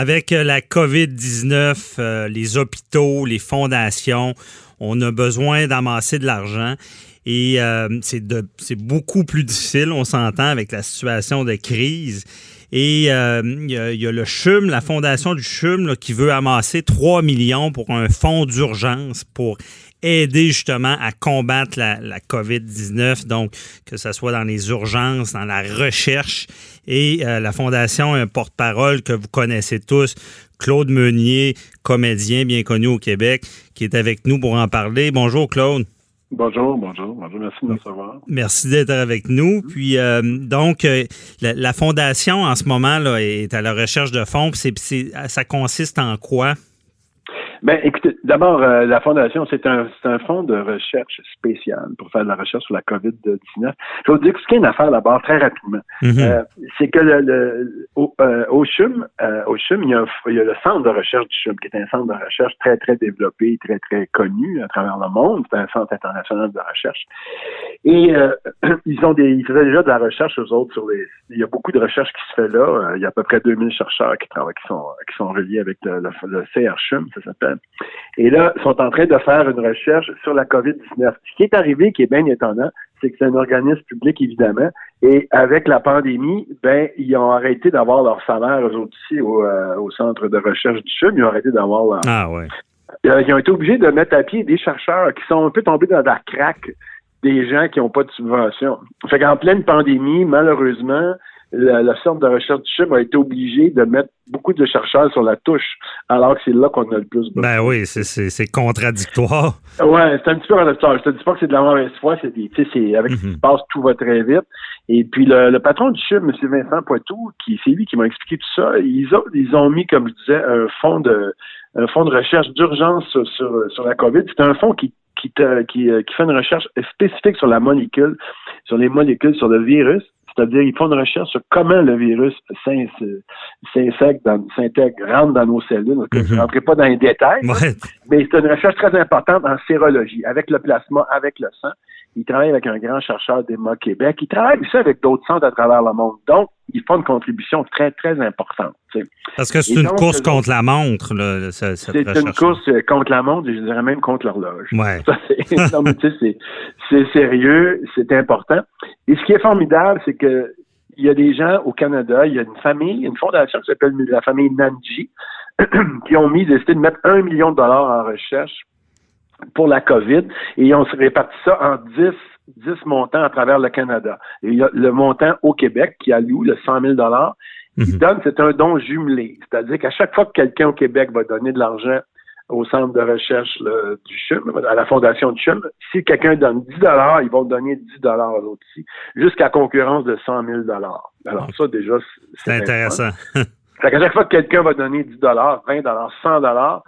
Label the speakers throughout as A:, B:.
A: Avec euh, la COVID-19, euh, les hôpitaux, les fondations, on a besoin d'amasser de l'argent. Et euh, c'est beaucoup plus difficile, on s'entend, avec la situation de crise. Et il y, a le CHUM, la fondation du CHUM, qui veut amasser 3 millions pour un fonds d'urgence pour aider justement à combattre la, COVID-19, donc que ce soit dans les urgences, dans la recherche. Et euh, la Fondation un porte-parole que vous connaissez tous, Claude Meunier, comédien bien connu au Québec, qui est avec nous pour en parler. Bonjour Claude.
B: Bonjour, bonjour, bonjour, merci de me recevoir.
A: Merci d'être avec nous. Puis euh, donc, euh, la, fondation en ce moment là, est à la recherche de fonds. C'est, ça consiste en quoi?
B: Ben, écoutez, d'abord, euh, la Fondation, c'est un, un fonds de recherche spécial pour faire de la recherche sur la COVID-19. Je vais vous dire ce qu'il y a une affaire d'abord très rapidement. Mhm. euh, c'est que le, le au, euh, au, CHUM, euh, au CHUM, il y, a, il y, a, le centre de recherche du CHUM, qui est un centre de recherche très, très développé, très, très connu à travers le monde. C'est un centre international de recherche. Et ils ont des, ils faisaient déjà de la recherche, eux autres, sur les. Il y a beaucoup de recherche qui se fait là. Il y a à peu près 2000 chercheurs qui travaillent, qui sont, qui sont reliés avec le, le, le CRCHUM, ça s'appelle. Et là, ils sont en train de faire une recherche sur la COVID-19. Ce qui est arrivé, qui est bien étonnant, c'est que c'est un organisme public, évidemment, et avec la pandémie, ben, ils ont arrêté d'avoir leur salaire, eux aussi, au, euh, au centre de recherche du CHUM, ils ont arrêté d'avoir leur...
A: Ah ouais.
B: Euh, ils ont été obligés de mettre à pied des chercheurs qui sont un peu tombés dans la craque des gens qui n'ont pas de subvention. Fait qu'en pleine pandémie, malheureusement, le, centre de recherche du CHUM a été obligé de mettre beaucoup de chercheurs sur la touche, alors que c'est là qu'on a le plus
A: besoin. Ben oui, c'est contradictoire.
B: Ouais, c'est un petit peu contradictoire. Je te dis pas que c'est de la mauvaise foi, c'est avec ce qui se mhm. passe, tout va très vite. Et puis le, patron du CHUM, M. Vincent Poitou, qui c'est lui qui m'a expliqué tout ça, ils ont, ils ont mis, comme je disais, un fonds de un fonds de recherche d'urgence sur, sur, la COVID. C'est un fonds qui qui, qui, qui fait une recherche spécifique sur la molécule, sur les molécules, sur le virus. C'est-à-dire, ils font une recherche sur comment le virus s'intègre, rentre dans nos cellules. je ne mhm. rentrerai pas dans les détails, mais c'est une recherche très importante en sérologie, avec le plasma, avec le sang. Ils travaillent avec un grand chercheur d'EMA Québec. Ils travaillent aussi avec d'autres centres à travers le monde. Donc, ils font une contribution très, très importante.
A: Parce que c'est une course contre la montre, là,
B: cette C'est une course euh, contre la montre et je dirais même contre l'horloge.
A: Ouais.
B: c'est sérieux, c'est important. Et ce qui est formidable, c'est que il y a des gens au Canada, il y a une famille, une fondation qui s'appelle la famille Nanji, qui ont mis, décidé de mettre un million de dollars en recherche pour la COVID et on se répartit ça en 10 10 montants à travers le Canada. il y a le montant au Québec qui alloue le 100 000 dollars. qui mhm. donne, c'est un don jumelé. C'est-à-dire qu'à chaque fois que quelqu'un au Québec va donner de l'argent au centre de recherche du CHUM, à la fondation du CHUM, si quelqu'un donne 10 dollars, ils vont donner 10 dollars aussi, jusqu'à concurrence de 100 000 dollars. Alors ça, déjà,
A: c'est intéressant.
B: fait qu'à chaque fois que quelqu'un va donner 10 dollars, 20 dollars, 100 dollars,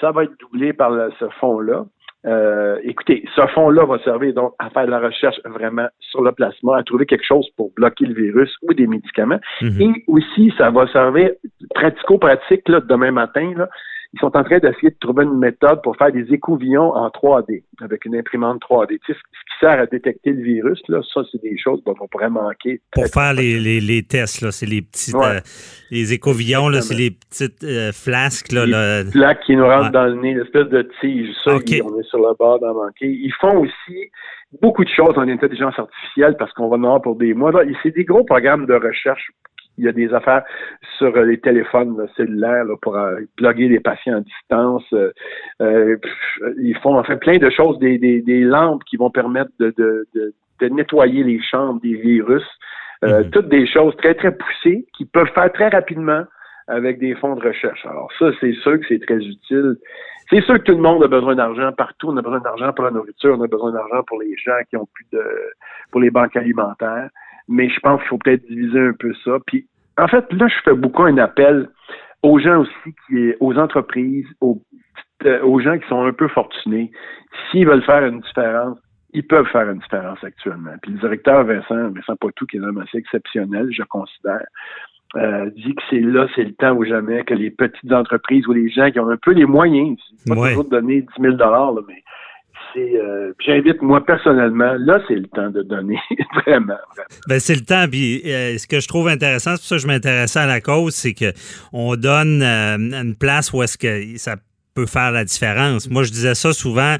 B: ça va être doublé par ce fonds-là. Euh, écoutez, ce fonds-là va servir donc à faire de la recherche vraiment sur le plasma, à trouver quelque chose pour bloquer le virus ou des médicaments. Mhm. Et aussi, ça va servir pratico-pratique demain matin. Là, ils sont en train d'essayer de trouver une méthode pour faire des écouvillons en 3D, avec une imprimante 3D. Tu sais, ce qui sert à détecter le virus, là, ça, c'est des choses dont on pourrait manquer.
A: Pour faire les, les, les, tests, là, c'est les petits euh, les écouvillons, là, c'est les petites euh, flasques. Là,
B: les plaques qui nous rentrent dans le nez, l'espèce de tige. Ça, on est sur le bord d'en manquer. Ils font aussi beaucoup de choses en intelligence artificielle parce qu'on va en avoir pour des mois. C'est des gros programmes de recherche il y a des affaires sur euh, les téléphones cellulaires pour euh, plugger les patients à distance. Euh, ils font enfin plein de choses, des, des, des lampes qui vont permettre de, de, de, de nettoyer les chambres des virus. Mhm. Toutes des choses très, très poussées qui peuvent faire très rapidement avec des fonds de recherche. Alors ça, c'est sûr que c'est très utile. C'est sûr que tout le monde a besoin d'argent partout. On a besoin d'argent pour la nourriture, on a besoin d'argent pour les gens qui ont plus de pour les banques alimentaires mais je pense qu'il faut peut-être diviser un peu ça. Puis, en fait, là, je fais beaucoup un appel aux gens aussi, qui, aux entreprises, aux, euh, aux gens qui sont un peu fortunés. S'ils veulent faire une différence, ils peuvent faire une différence actuellement. Puis le directeur Vincent, Vincent Poitou, qui est un homme assez exceptionnel, je considère, euh, dit que c'est là, c'est le temps ou jamais que les petites entreprises ou les gens qui ont un peu les moyens, pas toujours donner 10 000 mais euh, j'invite moi personnellement, là c'est le temps de donner vraiment.
A: Ben, c'est le temps. Puis euh, ce que je trouve intéressant, c'est pour ça que je m'intéressais à la cause, c'est que on donne euh, une place où est-ce que ça peut faire la différence. Moi, je disais ça souvent.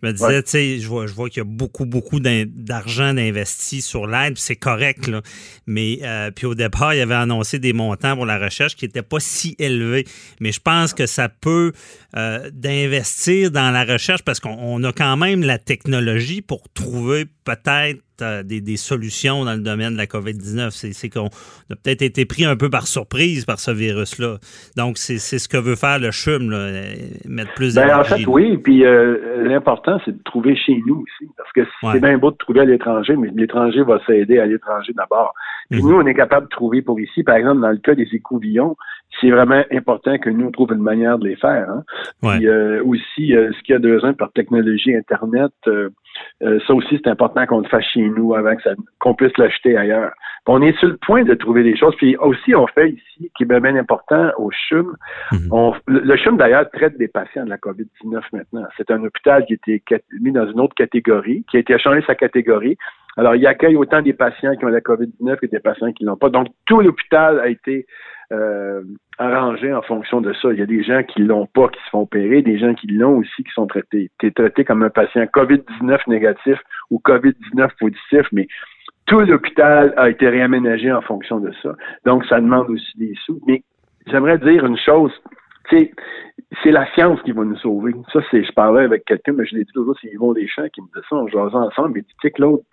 A: Je me disais, tu sais, je vois, je vois qu'il y a beaucoup, beaucoup d'argent d'investi sur l'aide, c'est correct, là. Mais euh, puis au départ, il y avait annoncé des montants pour la recherche qui n'étaient pas si élevés. Mais je pense que ça peut euh, d'investir dans la recherche parce qu'on a quand même la technologie pour trouver peut-être euh, des, solutions dans le domaine de la COVID-19. C'est qu'on a peut-être été pris un peu par surprise par ce virus-là. Donc, c'est ce que veut faire le CHUM, là, mettre plus
B: ben, En fait, oui. Puis l'important, c'est de trouver chez nous aussi. Parce que c'est bien beau de trouver à l'étranger, mais l'étranger va s'aider à l'étranger d'abord. Puis mhm. nous, on est capable de trouver pour ici. Par exemple, dans le cas des écouvillons, c'est vraiment important que nous, on trouve une manière de les faire. Hein. Puis euh, aussi, euh, ce qu'il y a besoin par technologie Internet, euh, ça aussi, c'est important qu'on le fasse chez nous avant qu'on puisse l'acheter ailleurs. on est sur le point de trouver des choses. Puis aussi, on fait ici, qui est bien, important, au CHUM, mhm. le CHUM, d'ailleurs, traite des patients de la COVID-19 maintenant. C'est un hôpital qui a été mis dans une autre catégorie, qui a été changé sa catégorie. Alors, il accueille autant des patients qui ont la COVID-19 que des patients qui l'ont pas. Donc, tout l'hôpital a été euh, arrangé en fonction de ça. Il y a des gens qui l'ont pas, qui se font opérer, des gens qui l'ont aussi, qui sont traités. Tu es traité comme un patient COVID-19 négatif ou COVID-19 positif, mais tout l'hôpital a été réaménagé en fonction de ça. Donc, ça demande aussi des sous. Mais j'aimerais dire une chose, tu c'est la science qui va nous sauver. Ça, c'est, je parlais avec quelqu'un, mais je l'ai dit toujours, c'est Yvon Deschamps qui me dit ça, on jasait ensemble, mais tu sais l'autre,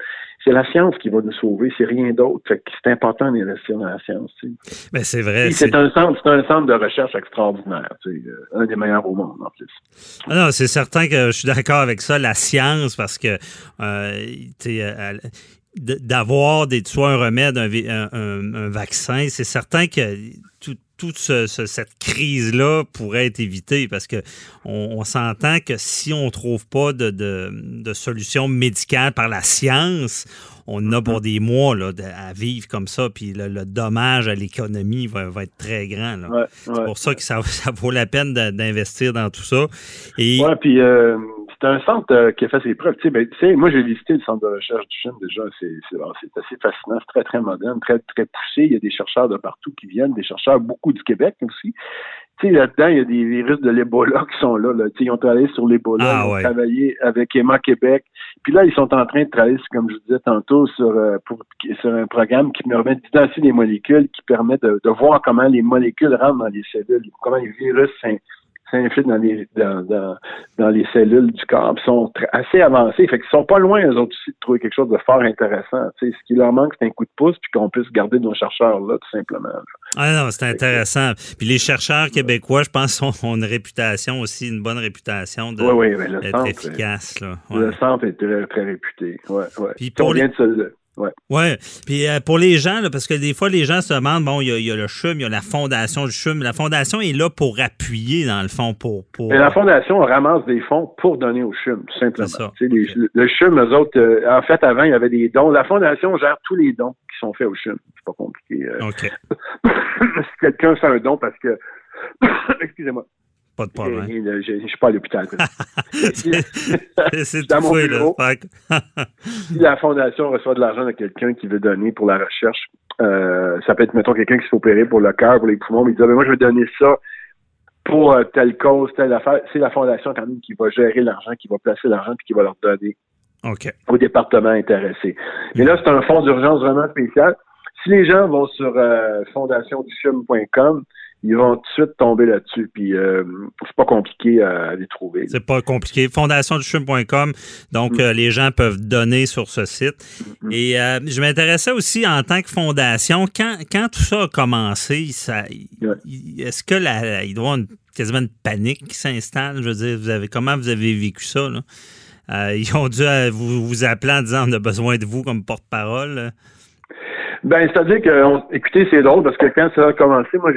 B: c'est la science qui va nous sauver, c'est rien d'autre. C'est important d'investir dans la science. Tu
A: sais. Ben, c'est vrai.
B: C'est un centre, c'est un centre de recherche extraordinaire, tu sais, euh, un des meilleurs au monde en plus.
A: Ah non, c'est certain que je suis d'accord avec ça, la science, parce que euh, tu sais, euh, d'avoir des soit un remède, un, un vaccin, c'est certain que tout, toute cette crise-là pourrait être évitée parce que on, s'entend que si on ne trouve pas de, de, solution médicale par la science, on a pour mm-hmm. des mois là, à vivre comme ça, puis le, dommage à l'économie va, être très grand. c'est pour ça que ça, vaut la peine d'investir dans tout ça.
B: Et... puis euh, c'est un centre euh, qui a fait ses preuves. Tu sais, ben, moi, j'ai visité le centre de recherche du CHUM déjà. C'est assez fascinant. C'est très, très moderne, très, très poussé. Il y a des chercheurs de partout qui viennent, des chercheurs beaucoup du Québec aussi. Tu sais, là-dedans, il y a des virus de l'Ebola qui sont là. là. Tu sais, ils ont travaillé sur l'Ebola, ah, ils ont travaillé avec Emma Québec. Puis là, ils sont en train de travailler, comme je vous disais tantôt, sur, euh, pour, sur un programme qui permet d'identifier des molécules, qui permet de, de, voir comment les molécules rentrent dans les cellules, comment les virus s'infiltrent dans les, dans, dans, dans, les cellules du corps, Ils sont assez avancés. Fait qu'ils sont pas loin, eux autres aussi, de trouver quelque chose de fort intéressant. Ce qui leur manque, c'est un coup de pouce, puis qu'on puisse garder nos chercheurs là, tout simplement.
A: Ah non, c'est intéressant. Puis les chercheurs québécois, je pense, ont, une réputation aussi, une bonne réputation de
B: oui, oui, le
A: centre, efficace. Là.
B: Le centre est très, très réputé. Ouais, ouais. Puis pour les... de
A: Ouais. ouais. Puis euh, pour les gens, là, parce que des fois, les gens se demandent, bon, il y, a, le CHUM, il y a la fondation du CHUM. La fondation est là pour appuyer, dans le fond, pour... pour...
B: la fondation ramasse des fonds pour donner au CHUM, tout simplement. Ça. le CHUM, eux autres, euh, en fait, avant, il y avait des dons. La fondation gère tous les dons qui sont faits au CHUM. C'est pas compliqué. Euh.
A: OK.
B: si quelqu'un fait un don parce que... Excusez-moi.
A: Pas de problème.
B: Je ne suis pas à l'hôpital.
A: c'est dans mon bureau.
B: si la fondation reçoit de l'argent de quelqu'un qui veut donner pour la recherche, euh, ça peut être, mettons, quelqu'un qui s'est opéré pour le cœur, pour les poumons, mais il dit, ah, ben, moi, je vais donner ça pour euh, telle cause, telle affaire. C'est la fondation quand même qui va gérer l'argent, qui va placer l'argent, puis qui va leur donner au département intéressé. Mais là, c'est un fonds d'urgence vraiment spécial. Si les gens vont sur euh, ils vont tout de suite tomber là-dessus. Puis euh, c'est pas compliqué à, les trouver.
A: C'est pas compliqué. Fondationduchum.com. Donc, mm. euh, les gens peuvent donner sur ce site. Mm-hmm. Et euh, je m'intéressais aussi en tant que fondation, quand, quand tout ça a commencé, ça, est-ce que la, il doit y avoir quasiment une panique qui s'installe? Je veux dire, vous avez, comment vous avez vécu ça? Là? ils ont dû vous, vous appeler en disant on a besoin de vous comme porte-parole.
B: Ben, c'est-à-dire que, écoutez, c'est drôle parce que quand ça a commencé, moi,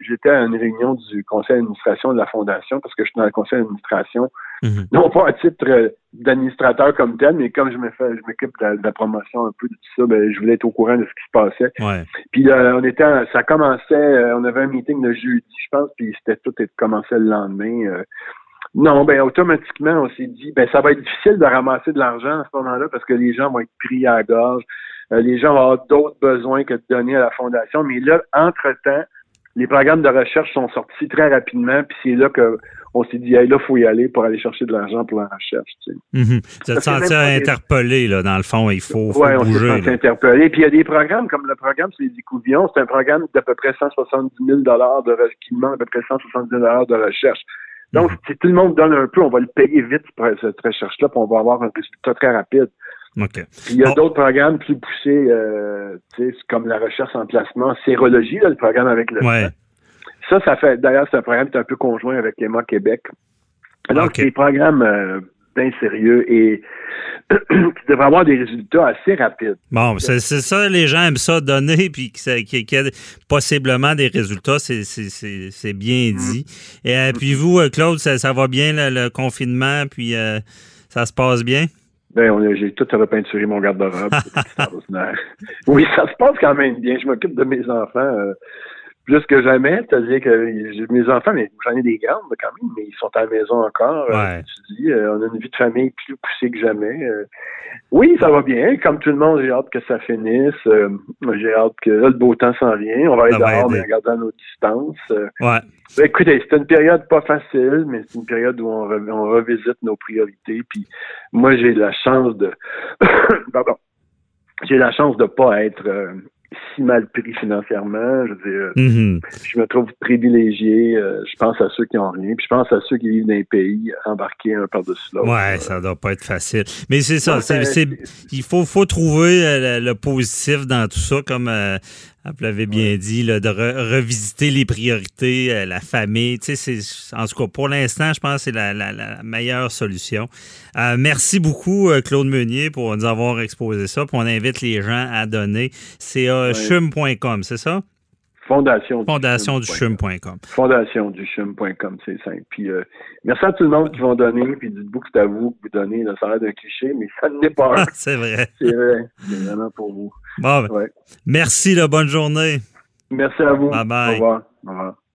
B: j'étais à une réunion du conseil d'administration de la fondation parce que je suis dans le conseil d'administration, mhm. non pas à titre euh, d'administrateur comme tel, mais comme je me fais, je m'occupe de, la promotion un peu de tout ça, ben, je voulais être au courant de ce qui se passait. Puis euh, on était, ça commençait, euh, on avait un meeting le jeudi, je pense, puis c'était tout commençait le lendemain. Non, ben automatiquement, on s'est dit, ben ça va être difficile de ramasser de l'argent à ce moment-là parce que les gens vont être pris à la gorge. Euh, les gens vont avoir d'autres besoins que de donner à la fondation. Mais là, entre-temps, les programmes de recherche sont sortis très rapidement, puis c'est là que on s'est dit, hey, là, faut y aller pour aller chercher de l'argent pour la recherche. Tu sais.
A: Mm -hmm. senti interpellé, là, dans le fond, il faut, faut ouais, bouger.
B: on s'est interpellé. Puis il y a des programmes, comme le programme sur les écouvillons, c'est un programme d'à peu près 170 000 de qui demande à peu près 170 000 de recherche. Donc, mm -hmm. si tout le monde donne un peu, on va le payer vite pour cette recherche-là, puis on va avoir un résultat très rapide.
A: Okay.
B: Il y a d'autres programmes plus poussés, euh, comme la recherche en placement, sérologie, là, le programme avec le
A: ouais.
B: Ça, ça fait d'ailleurs, c'est un programme qui est un peu conjoint avec Emma Québec. Donc, okay. c'est des programmes euh, bien sérieux et qui devraient avoir des résultats assez rapides.
A: Bon, c'est ça, les gens aiment ça donner, puis qu'il y ait possiblement des résultats, c'est bien
B: Mm.
A: dit. Et euh, puis vous, Claude, ça, ça va bien le, le confinement, puis euh, ça se passe bien?
B: Ben, j'ai tout repeinturé mon garde-robe. oui, ça se passe quand même bien. Je m'occupe de mes enfants euh, plus que jamais. C'est-à-dire que mes enfants, mais j'en ai des grandes quand même, mais ils sont à la maison encore.
A: Ouais.
B: Euh, tu dis, euh, on a une vie de famille plus poussée que jamais. Euh. oui, ça va bien. Comme tout le monde, j'ai hâte que ça finisse. Euh, j'ai hâte que là, le beau temps s'en vient. On va aller dehors, mais en gardant nos distances. Euh.
A: ouais.
B: Ben, écoutez, c'est une période pas facile, mais c'est une période où on, re on revisite nos priorités. Puis moi, j'ai la chance de, pardon, j'ai la chance de pas être euh, si mal pris financièrement. Je veux dire,
A: mm -hmm.
B: je me trouve privilégié. Euh, je pense à ceux qui ont rien, puis je pense à ceux qui vivent dans les pays embarqués un par-dessus l'autre.
A: Ouais, ça doit pas être facile. Mais c'est ça, il faut, faut trouver le, le, positif dans tout ça, comme euh, vous l'avez bien ouais. dit, là, de re revisiter les priorités, euh, la famille. Tu sais, c'est, en tout cas, pour l'instant, je pense que c'est la, la, la, meilleure solution. Euh, merci beaucoup, euh, Claude Meunier, pour nous avoir exposé ça. Puis on invite les gens à donner. C'est euh, chum.com, c'est ça?
B: Fondation.
A: Fondation du chum.com.
B: Fondation du chum.com, c'est simple. Puis euh, merci à tout le monde qui vont donner, puis dites-vous que c'est à vous que vous donnez. A l'air d'un cliché, mais ça n'est pas
A: c'est vrai.
B: C'est vrai. C'est vraiment pour vous.
A: Bon, ben,
B: ouais.
A: merci, là, bonne journée.
B: Merci à vous.
A: Bye bye.
B: Au revoir. Au revoir.